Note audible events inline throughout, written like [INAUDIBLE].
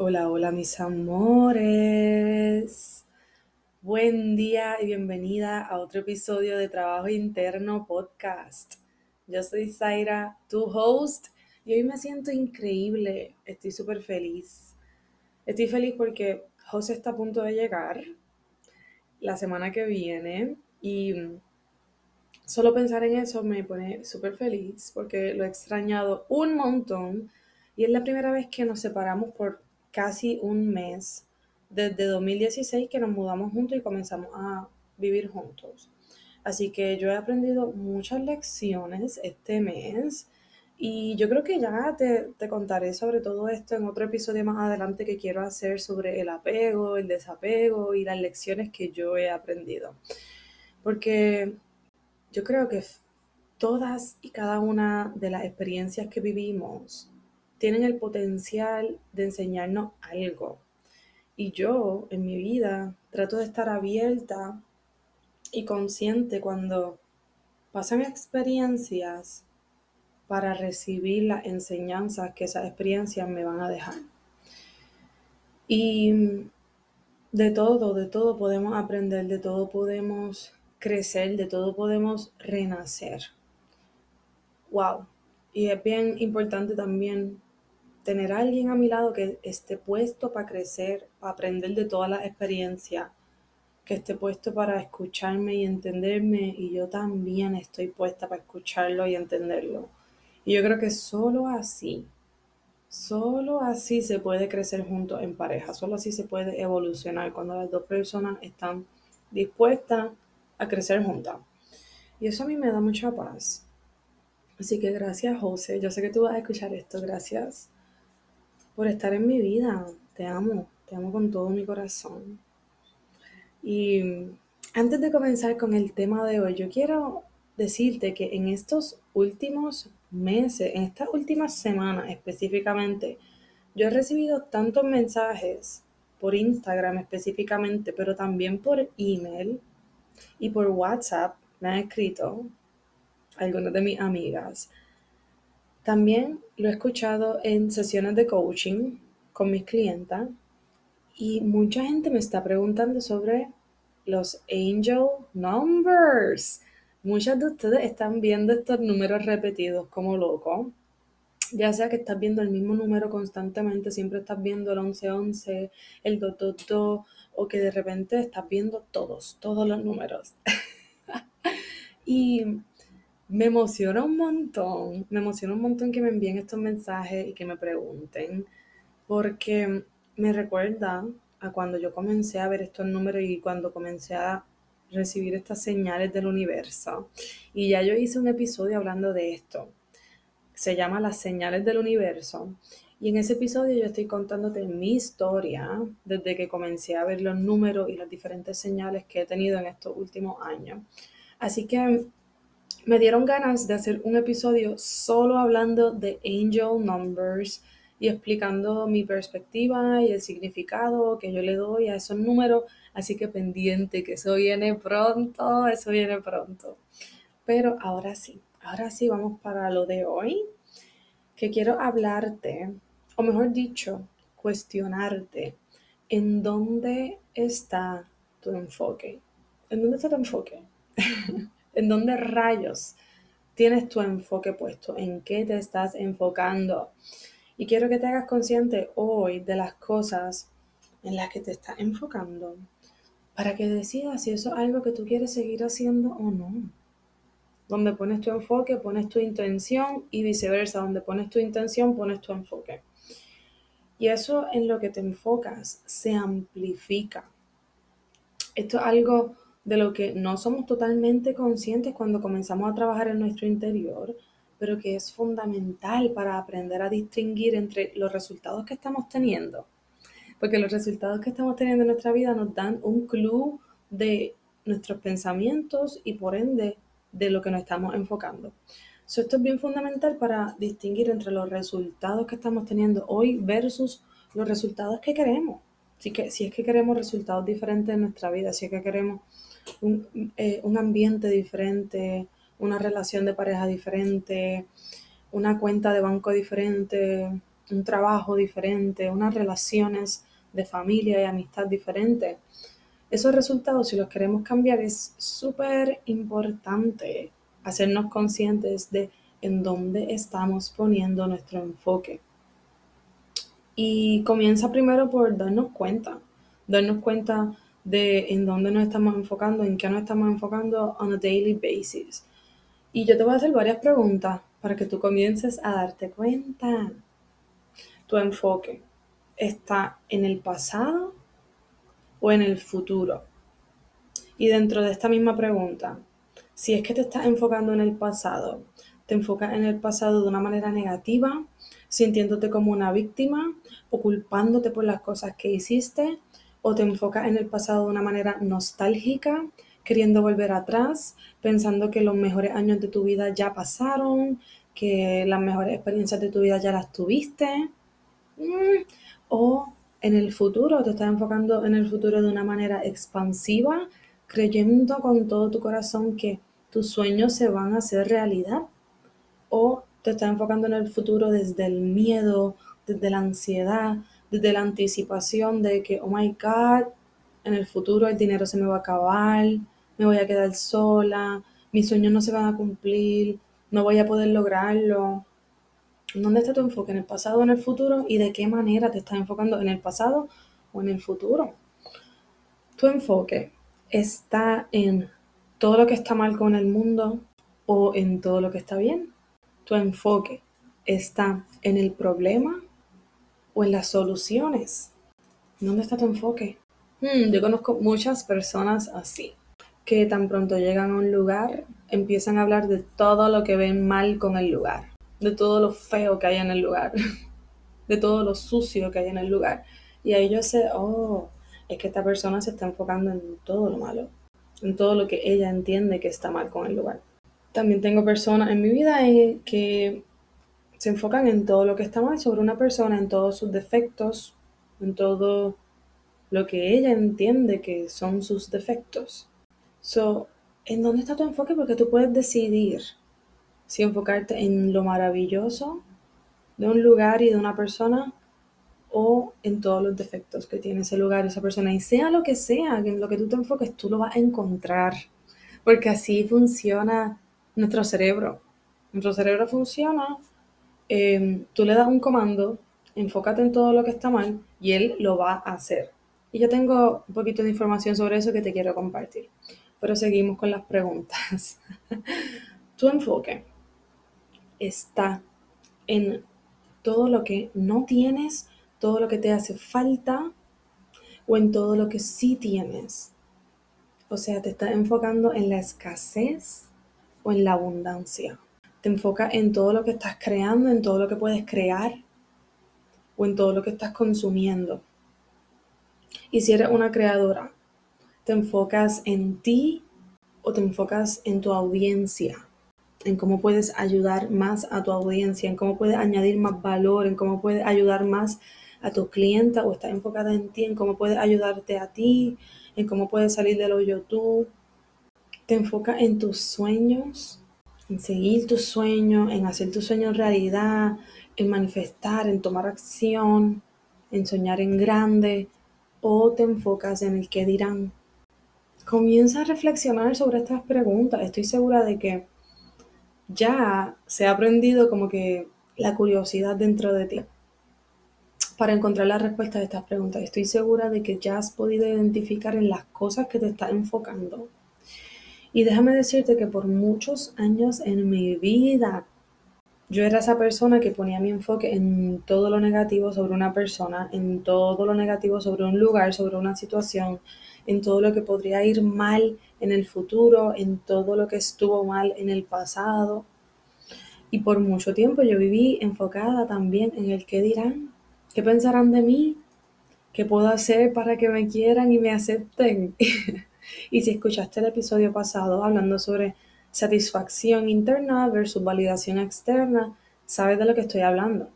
Hola, hola mis amores. Buen día y bienvenida a otro episodio de Trabajo Interno Podcast. Yo soy Zaira, tu host, y hoy me siento increíble. Estoy súper feliz. Estoy feliz porque José está a punto de llegar la semana que viene y solo pensar en eso me pone súper feliz porque lo he extrañado un montón y es la primera vez que nos separamos por casi un mes, desde 2016 que nos mudamos juntos y comenzamos a vivir juntos. Así que yo he aprendido muchas lecciones este mes y yo creo que ya te, te, contaré sobre todo esto en otro episodio más adelante que quiero hacer sobre el apego, el desapego y las lecciones que yo he aprendido. Porque yo creo que todas y cada una de las experiencias que vivimos tienen el potencial de enseñarnos algo. Y yo en mi vida trato de estar abierta y consciente cuando pasan experiencias para recibir las enseñanzas que esas experiencias me van a dejar. Y de todo, de todo podemos aprender, de todo podemos crecer, de todo podemos renacer. Wow. Y es bien importante también tener a alguien a mi lado que esté puesto para crecer, para aprender de todas las experiencias, que esté puesto para escucharme y entenderme y yo también estoy puesta para escucharlo y entenderlo. Y yo creo que solo así, solo así se puede crecer juntos en pareja, solo así se puede evolucionar cuando las dos personas están dispuestas a crecer juntas. Y eso a mí me da mucha paz. Así que gracias, José. Yo sé que tú vas a escuchar esto. Gracias por estar en mi vida. Te amo, te amo con todo mi corazón. Y antes de comenzar con el tema de hoy, yo quiero decirte que en estos últimos meses, en estas últimas semanas específicamente, yo he recibido tantos mensajes por Instagram específicamente, pero también por email y por WhatsApp me han escrito algunas de mis amigas también lo he escuchado en sesiones de coaching con mis clientas y mucha gente me está preguntando sobre los angel numbers. Muchas de ustedes están viendo estos números repetidos como loco. Ya sea que estás viendo el mismo número constantemente, siempre estás viendo el 1111, el 222 o que de repente estás viendo todos, todos los números. [LAUGHS] y me emociona un montón, me emociona un montón que me envíen estos mensajes y que me pregunten, porque me recuerda a cuando yo comencé a ver estos números y cuando comencé a recibir estas señales del universo. Y ya yo hice un episodio hablando de esto. Se llama Las señales del universo. Y en ese episodio yo estoy contándote mi historia desde que comencé a ver los números y las diferentes señales que he tenido en estos últimos años. Así que me dieron ganas de hacer un episodio solo hablando de angel numbers y explicando mi perspectiva y el significado que yo le doy a esos números. Así que pendiente, que eso viene pronto, eso viene pronto. Pero ahora sí, ahora sí vamos para lo de hoy, que quiero hablarte, o mejor dicho, cuestionarte en dónde está tu enfoque. ¿En dónde está tu enfoque? [LAUGHS] ¿En dónde rayos tienes tu enfoque puesto? ¿En qué te estás enfocando? Y quiero que te hagas consciente hoy de las cosas en las que te estás enfocando para que decidas si eso es algo que tú quieres seguir haciendo o no. Donde pones tu enfoque, pones tu intención y viceversa. Donde pones tu intención, pones tu enfoque. Y eso en lo que te enfocas se amplifica. Esto es algo de lo que no somos totalmente conscientes cuando comenzamos a trabajar en nuestro interior, pero que es fundamental para aprender a distinguir entre los resultados que estamos teniendo. Porque los resultados que estamos teniendo en nuestra vida nos dan un clue de nuestros pensamientos y por ende de lo que nos estamos enfocando. esto es bien fundamental para distinguir entre los resultados que estamos teniendo hoy versus los resultados que queremos. Así que, si es que queremos resultados diferentes en nuestra vida, si es que queremos un, eh, un ambiente diferente, una relación de pareja diferente, una cuenta de banco diferente, un trabajo diferente, unas relaciones de familia y amistad diferentes. Esos resultados, si los queremos cambiar, es súper importante hacernos conscientes de en dónde estamos poniendo nuestro enfoque. Y comienza primero por darnos cuenta, darnos cuenta de en dónde nos estamos enfocando, en qué nos estamos enfocando on a daily basis. Y yo te voy a hacer varias preguntas para que tú comiences a darte cuenta. Tu enfoque está en el pasado o en el futuro. Y dentro de esta misma pregunta, si es que te estás enfocando en el pasado, te enfocas en el pasado de una manera negativa, sintiéndote como una víctima o culpándote por las cosas que hiciste, o te enfocas en el pasado de una manera nostálgica, queriendo volver atrás, pensando que los mejores años de tu vida ya pasaron, que las mejores experiencias de tu vida ya las tuviste. Mm, o en el futuro, te estás enfocando en el futuro de una manera expansiva, creyendo con todo tu corazón que tus sueños se van a hacer realidad. O te estás enfocando en el futuro desde el miedo, desde la ansiedad, desde la anticipación de que, oh my God, en el futuro el dinero se me va a acabar, me voy a quedar sola, mis sueños no se van a cumplir, no voy a poder lograrlo. ¿Dónde está tu enfoque? ¿En el pasado o en el futuro? ¿Y de qué manera te estás enfocando en el pasado o en el futuro? Tu enfoque está en todo lo que está mal con el mundo o en todo lo que está bien. Tu enfoque está en el problema o en las soluciones. ¿Dónde está tu enfoque? Hmm, yo conozco muchas personas así que tan pronto llegan a un lugar, empiezan a hablar de todo lo que ven mal con el lugar, de todo lo feo que hay en el lugar, [LAUGHS] de todo lo sucio que hay en el lugar. Y ahí yo sé, oh, es que esta persona se está enfocando en todo lo malo, en todo lo que ella entiende que está mal con el lugar. También tengo personas en mi vida que se enfocan en todo lo que está mal sobre una persona, en todos sus defectos, en todo lo que ella entiende que son sus defectos. So, ¿en dónde está tu enfoque? Porque tú puedes decidir si enfocarte en lo maravilloso de un lugar y de una persona o en todos los defectos que tiene ese lugar esa persona. Y sea lo que sea, en lo que tú te enfoques, tú lo vas a encontrar. Porque así funciona nuestro cerebro. Nuestro cerebro funciona, em, tú le das un comando, enfócate en todo lo que está mal y él lo va a hacer. Y yo tengo un poquito de información sobre eso que te quiero compartir pero seguimos con las preguntas. [LAUGHS] tu enfoque está en todo lo que no tienes todo lo que te hace falta o en todo lo que sí tienes. O sea, te estás enfocando en la escasez o en la abundancia. Te enfocas en todo lo que estás creando, en todo lo que puedes crear o en todo lo que estás consumiendo. Y si eres una creadora, te enfocas en ti o te enfocas en tu audiencia, en cómo puedes ayudar más a tu audiencia, en cómo puedes añadir más valor, en cómo puedes ayudar más a tu clienta o estás enfocada en ti, en cómo puedes ayudarte a ti, en cómo puedes salir del hoyo tú. Te enfocas en tus sueños, en seguir tus sueños, en hacer tus sueños realidad, en manifestar, en tomar acción, en soñar en grande, o te enfocas en el que dirán. Comienza a reflexionar sobre estas preguntas. Estoy segura de que ya se ha aprendido como que la curiosidad dentro de ti para encontrar la respuesta a estas preguntas. Estoy segura de que ya has podido identificar en las cosas que te estás enfocando. Y déjame decirte que por muchos años en mi vida yo era esa persona que ponía mi enfoque en todo lo negativo sobre una persona, en todo lo negativo sobre un lugar, sobre una situación, en todo lo que podría ir mal en el futuro, en todo lo que estuvo mal en el pasado. Y por mucho tiempo yo viví enfocada también en el qué dirán, ¿Qué pensarán de mí? ¿Qué puedo hacer para que me quieran y me acepten? [LAUGHS] y si escuchaste el episodio pasado hablando sobre satisfacción interna versus validación externa, sabes de lo que estoy hablando.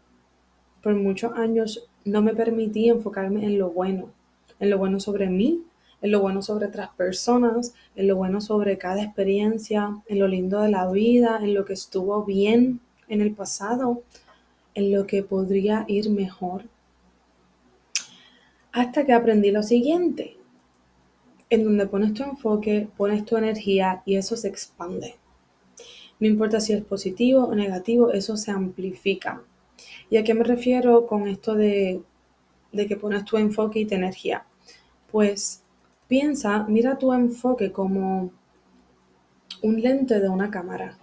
Por muchos años no me permití enfocarme en lo bueno, en lo bueno sobre mí, en lo bueno sobre otras personas, en lo bueno sobre cada experiencia, en lo lindo de la vida, en lo que estuvo bien en el pasado, en lo que podría ir mejor. Hasta que aprendí lo siguiente, en donde pones tu enfoque, pones tu energía y eso se expande. No importa si es positivo o negativo, eso se amplifica. ¿Y a qué me refiero con esto de, de que pones tu enfoque y tu energía? Pues piensa, mira tu enfoque como un lente de una cámara.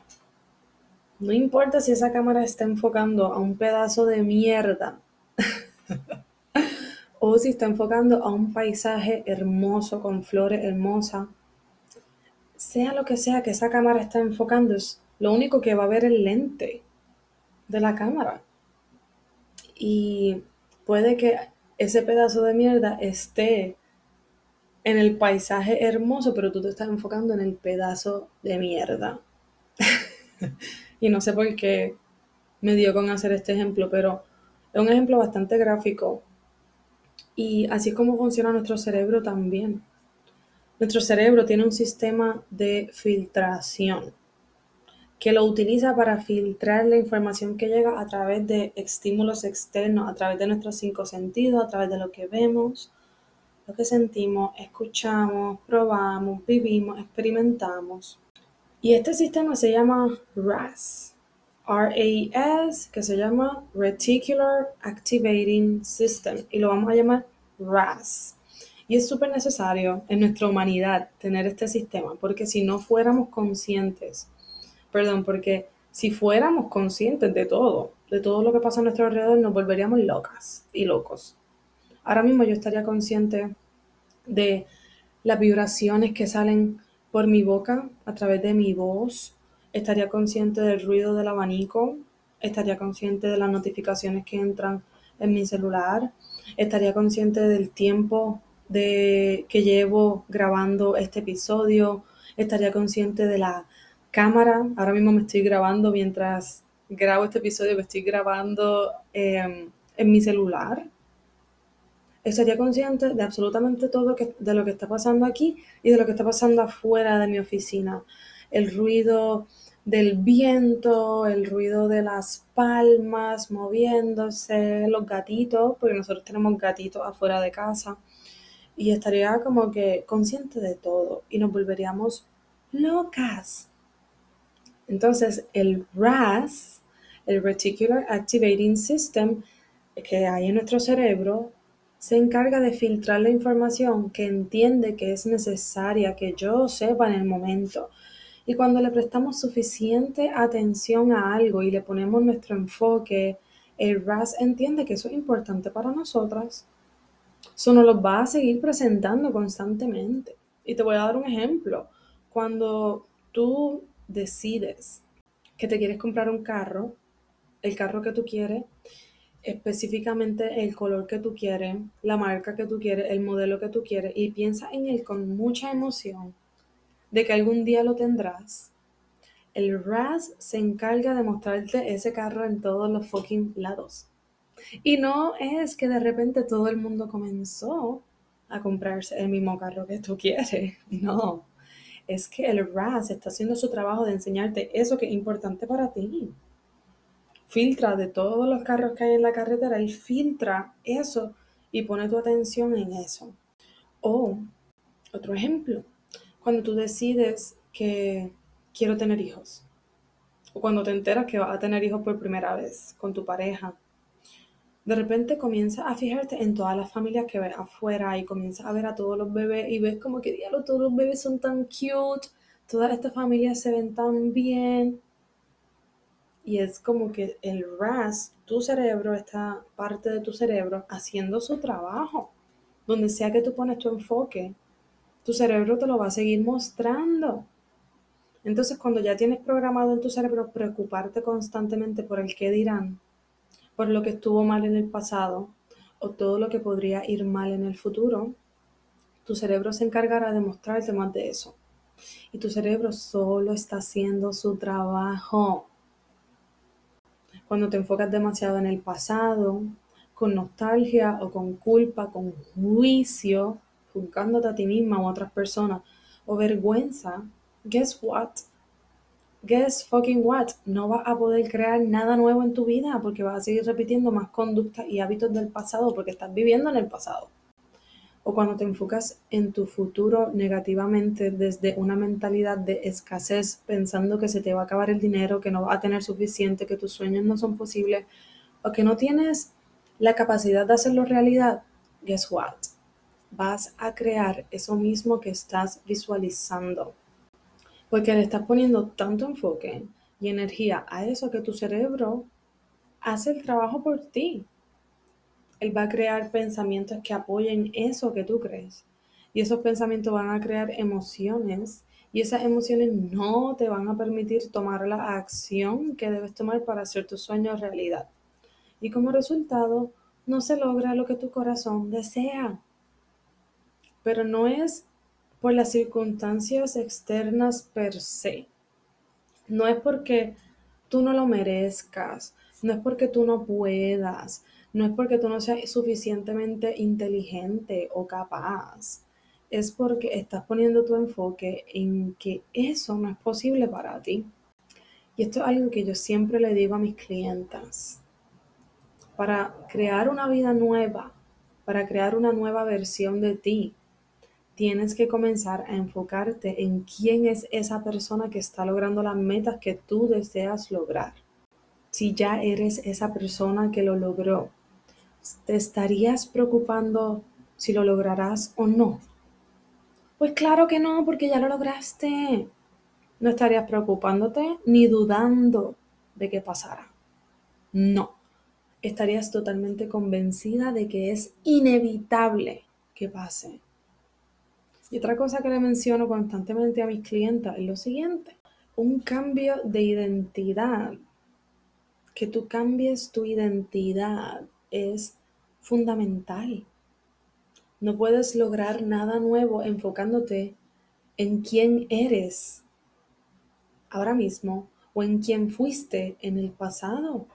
No importa si esa cámara está enfocando a un pedazo de mierda o si está enfocando a un paisaje hermoso con flores hermosas. Sea lo que sea que esa cámara está enfocando, es lo único que va a ver el lente de la cámara. Y puede que ese pedazo de mierda esté en el paisaje hermoso, pero tú te estás enfocando en el pedazo de mierda. [LAUGHS] y no sé por qué me dio con hacer este ejemplo, pero es un ejemplo bastante gráfico. Y así es como funciona nuestro cerebro también. Nuestro cerebro tiene un sistema de filtración que lo utiliza para filtrar la información que llega a través de estímulos externos, a través de nuestros cinco sentidos, a través de lo que vemos, lo que sentimos, escuchamos, probamos, vivimos, experimentamos. Y este sistema se llama RAS, RAS, que se llama Reticular Activating System, y lo vamos a llamar RAS. Y es súper necesario en nuestra humanidad tener este sistema, porque si no fuéramos conscientes, perdón, porque si fuéramos conscientes de todo, de todo lo que pasa a nuestro alrededor, nos volveríamos locas y locos. Ahora mismo yo estaría consciente de las vibraciones que salen por mi boca, a través de mi voz, estaría consciente del ruido del abanico, estaría consciente de las notificaciones que entran en mi celular, estaría consciente del tiempo de, que llevo grabando este episodio, estaría consciente de la cámara, ahora mismo me estoy grabando mientras grabo este episodio, me estoy grabando em, en mi celular, estaría consciente de absolutamente todo de lo que está pasando aquí y de lo que está pasando afuera de mi oficina. El ruido del viento, el ruido de las palmas moviéndose, los gatitos, porque nosotros tenemos gatitos afuera de casa. Y estaría como que consciente de todo y nos volveríamos locas. Entonces, el RAS, el Reticular Activating System, que hay en nuestro cerebro, se encarga de filtrar la información que entiende que es necesaria que yo sepa en el momento. Y cuando le prestamos suficiente atención a algo y le ponemos nuestro enfoque el RAS entiende que eso es importante para nosotras. Eso nos lo va a seguir presentando constantemente. Y te voy a dar un ejemplo. Cuando tú decides que te quieres comprar un carro, el carro que tú quieres, específicamente el color que tú quieres, la marca que tú quieres, el modelo que tú quieres, y piensa en él con mucha emoción de que algún día lo tendrás, el RAS se encarga de mostrarte ese carro en todos los fucking lados. Y no es que de repente todo el mundo comenzó a comprarse el mismo carro que tú quieres. [LAUGHS] No. Es que el RAS está haciendo su trabajo de enseñarte eso que es importante para ti. Filtra de todos los carros que hay en la carretera y filtra eso y pone tu atención en eso. O, otro ejemplo, cuando tú decides que quiero tener hijos. O cuando te enteras que vas a tener hijos por primera vez con tu pareja. De repente comienzas a fijarte en todas las familias que ves afuera y comienzas a ver a todos los bebés y ves como que diablo, todos los bebés son tan cute, todas estas familias se ven tan bien. Y es como que el RAS, tu cerebro, esta parte de tu cerebro, haciendo su trabajo. Donde sea que tú pones tu enfoque, tu cerebro te lo va a seguir mostrando. Entonces, cuando ya tienes programado en tu cerebro preocuparte constantemente por el qué dirán, por lo que estuvo mal en el pasado o todo lo que podría ir mal en el futuro, tu cerebro se encargará de mostrarte más de eso. Y tu cerebro solo está haciendo su trabajo. Cuando te enfocas demasiado en el pasado, con nostalgia o con culpa, con juicio, juzgándote a ti misma o a otras personas, o vergüenza, guess what? Guess fucking what? No vas a poder crear nada nuevo en tu vida porque vas a seguir repitiendo más conductas y hábitos del pasado porque estás viviendo en el pasado. O cuando te enfocas en tu futuro negativamente desde una mentalidad de escasez, pensando que se te va a acabar el dinero, que no vas a tener suficiente, que tus sueños no son posibles, o que no tienes la capacidad de hacerlo realidad, guess what? Vas a crear eso mismo que estás visualizando porque le estás poniendo tanto enfoque y energía a eso que tu cerebro hace el trabajo por ti. Él va a crear pensamientos que apoyen eso que tú crees. Y esos pensamientos van a crear emociones y esas emociones no te van a permitir tomar la acción que debes tomar para hacer tus sueños realidad. Y como resultado, no se logra lo que tu corazón desea. Pero no es por las circunstancias externas per se. No es porque tú no lo merezcas, no es porque tú no puedas, no es porque tú no seas suficientemente inteligente o capaz. Es porque estás poniendo tu enfoque en que eso no es posible para ti. Y esto es algo que yo siempre le digo a mis clientas. Para crear una vida nueva, para crear una nueva versión de ti, tienes que comenzar a enfocarte en quién es esa persona que está logrando las metas que tú deseas lograr. Si ya eres esa persona que lo logró, ¿te estarías preocupando si lo lograrás o no? Pues claro que no, porque ya lo lograste. No estarías preocupándote ni dudando de que pasara. No, estarías totalmente convencida de que es inevitable que pase. Y otra cosa que le menciono constantemente a mis clientes es lo siguiente, un cambio de identidad, que tú cambies tu identidad es fundamental. No puedes lograr nada nuevo enfocándote en quién eres ahora mismo o en quién fuiste en el pasado.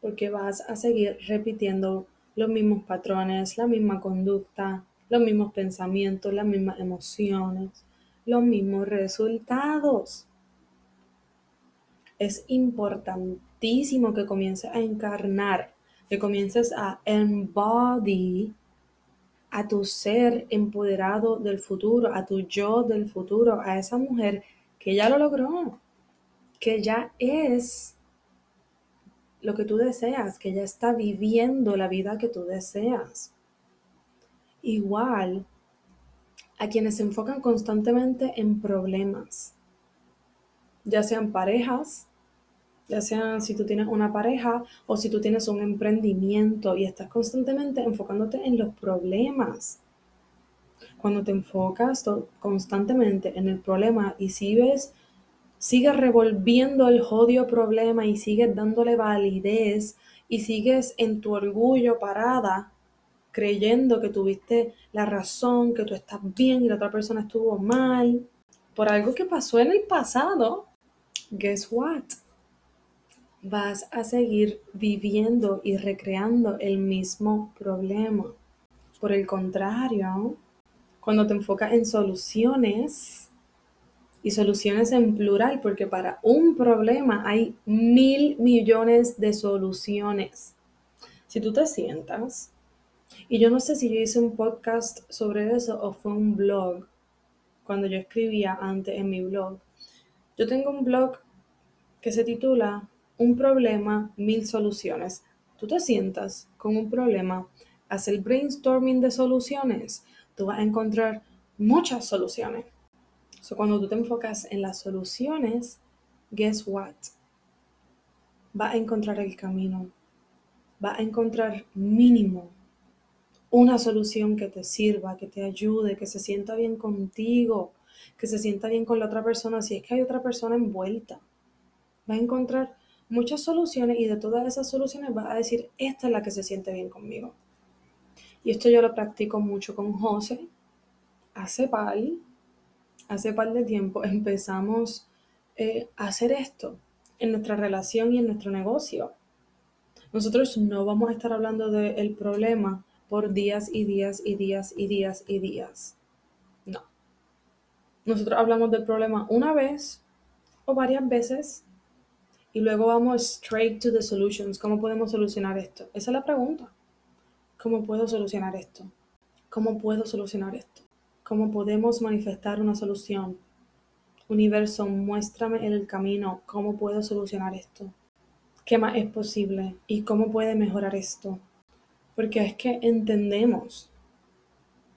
Porque vas a seguir repitiendo los mismos patrones, la misma conducta, los mismos pensamientos, las mismas emociones, los mismos resultados. Es importantísimo que comiences a encarnar, que comiences a embody a tu ser empoderado del futuro, a tu yo del futuro, a esa mujer que ya lo logró, que ya es lo que tú deseas, que ya está viviendo la vida que tú deseas igual a quienes se enfocan constantemente en problemas, ya sean parejas, ya sea si tú tienes una pareja o si tú tienes un emprendimiento y estás constantemente enfocándote en los problemas. Cuando te enfocas constantemente en el problema y si ves, sigues revolviendo el jodido problema y sigues dándole validez y sigues en tu orgullo parada, creyendo que tuviste la razón, que tú estás bien y la otra persona estuvo mal, por algo que pasó en el pasado, guess what? vas a seguir viviendo y recreando el mismo problema. Por el contrario, cuando te enfocas en soluciones, y soluciones en plural, porque para un problema hay mil millones de soluciones. Si tú te sientas, y yo no sé si yo hice un podcast sobre eso o fue un blog, cuando yo escribía antes en mi blog. Yo tengo un blog que se titula un problema, mil soluciones. Tú te sientas con un problema, haz el brainstorming de soluciones, tú vas a encontrar muchas soluciones. So, cuando tú te enfocas en las soluciones, guess what? Va a encontrar el camino. Va a encontrar mínimo una solución que te sirva, que te ayude, que se sienta bien contigo, que se sienta bien con la otra persona, si es que hay otra persona envuelta. Va a encontrar muchas soluciones y de todas esas soluciones vas a decir, esta es la que se siente bien conmigo. Y esto yo lo practico mucho con José. Hace par, hace par de tiempo empezamos eh, a hacer esto en nuestra relación y en nuestro negocio. Nosotros no vamos a estar hablando del problema por días y días y días y días y días. No. Nosotros hablamos del problema una vez o varias veces y luego vamos straight to the solutions. ¿Cómo podemos solucionar esto? Esa es la pregunta. ¿Cómo puedo solucionar esto? ¿Cómo puedo solucionar esto? ¿Cómo podemos manifestar una solución? Universo, muéstrame el camino. ¿Cómo puedo solucionar esto? ¿Qué más es posible? ¿Y cómo puede mejorar esto? Porque es que entendemos.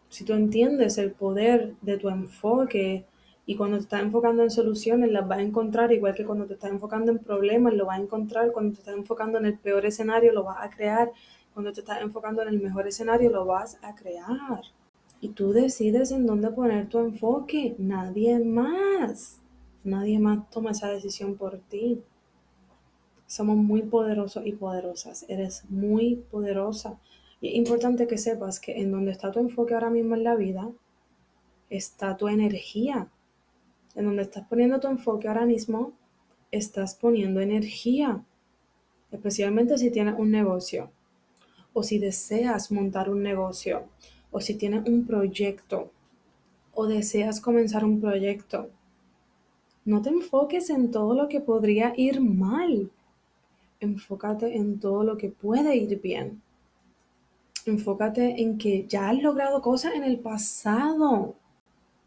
Si tú entiendes el poder de tu enfoque, y cuando te estás enfocando en soluciones, las vas a encontrar, igual que cuando te estás enfocando en problemas, lo vas a encontrar. Cuando te estás enfocando en el peor escenario, lo vas a crear. Cuando te estás enfocando en el mejor escenario, lo vas a crear. Y tú decides en dónde poner tu enfoque. Nadie más. Nadie más toma esa decisión por ti. Somos muy poderosos y poderosas. Eres muy poderosa. Y es importante que sepas que en donde está tu enfoque ahora mismo en la vida, está tu energía en donde estás poniendo tu enfoque ahora mismo, estás poniendo energía, especialmente si tienes un negocio o si deseas montar un negocio o si tienes un proyecto o deseas comenzar un proyecto. No te enfoques en todo lo que podría ir mal. Enfócate en todo lo que puede ir bien. Enfócate en que ya has logrado cosas en el pasado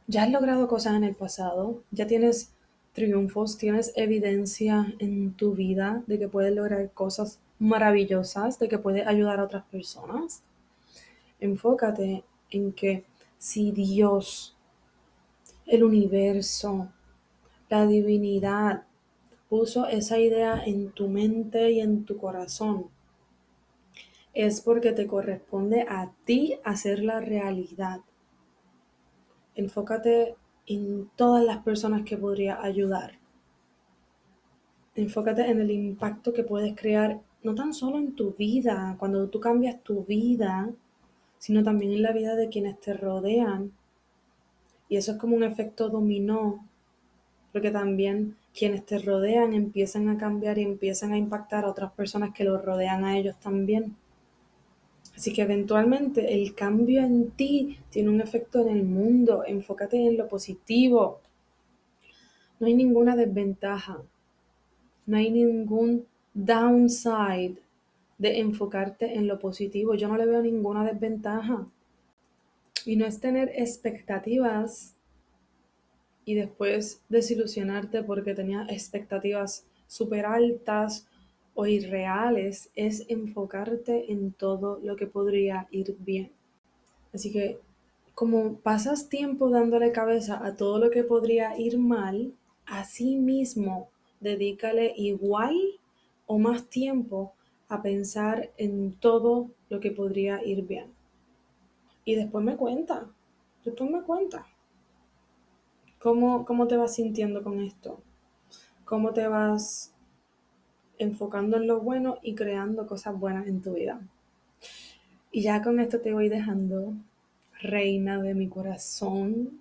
ya has logrado cosas en el pasado, ya tienes triunfos, tienes evidencia en tu vida de que puedes lograr cosas maravillosas, de que puedes ayudar a otras personas. Enfócate en que si Dios, el universo, la divinidad puso esa idea en tu mente y en tu corazón, es porque te corresponde a ti hacer la realidad enfócate en todas las personas que podría ayudar. Enfócate en el impacto que puedes crear, no tan solo en tu vida, cuando tú cambias tu vida, sino también en la vida de quienes te rodean. Y eso es como un efecto dominó, porque también quienes te rodean empiezan a cambiar y empiezan a impactar a otras personas que los rodean a ellos también. Así que eventualmente el cambio en ti tiene un efecto en el mundo. Enfócate en lo positivo. No hay ninguna desventaja. No hay ningún downside de enfocarte en lo positivo. Yo no le veo ninguna desventaja. Y no es tener expectativas y después desilusionarte porque tenías expectativas súper altas o irreales es enfocarte en todo lo que podría ir bien. Así que como pasas tiempo dándole cabeza a todo lo que podría ir mal, así mismo dedícale igual o más tiempo a pensar en todo lo que podría ir bien. Y después me cuenta, después me cuenta. ¿Cómo, cómo te vas sintiendo con esto? ¿Cómo te vas enfocando en lo bueno y creando cosas buenas en tu vida? Y ya con esto te voy dejando, reina de mi corazón.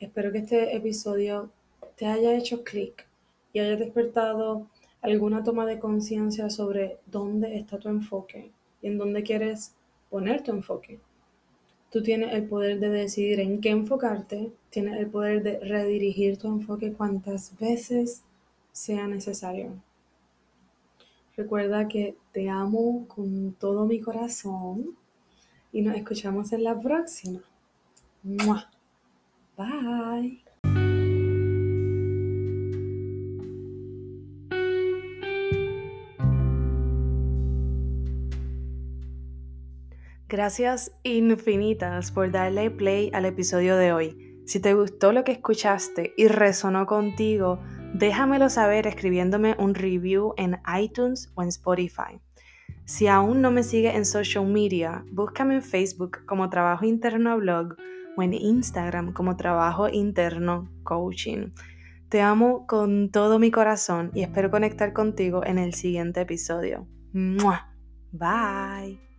Espero que este episodio te haya hecho clic y haya despertado alguna toma de conciencia sobre dónde está tu enfoque y en dónde quieres poner tu enfoque. Tú tienes el poder de decidir en qué enfocarte, tienes el poder de redirigir tu enfoque cuantas veces sea necesario. Recuerda que te amo con todo mi corazón y nos escuchamos en la próxima. Bye. Gracias infinitas por darle play al episodio de hoy. Si te gustó lo que escuchaste y resonó contigo, déjamelo saber escribiéndome un review en iTunes o en Spotify. Si aún no me sigues en social media, búscame en Facebook como Trabajo Interno Blog o en Instagram como Trabajo Interno Coaching. Te amo con todo mi corazón y espero conectar contigo en el siguiente episodio. Bye.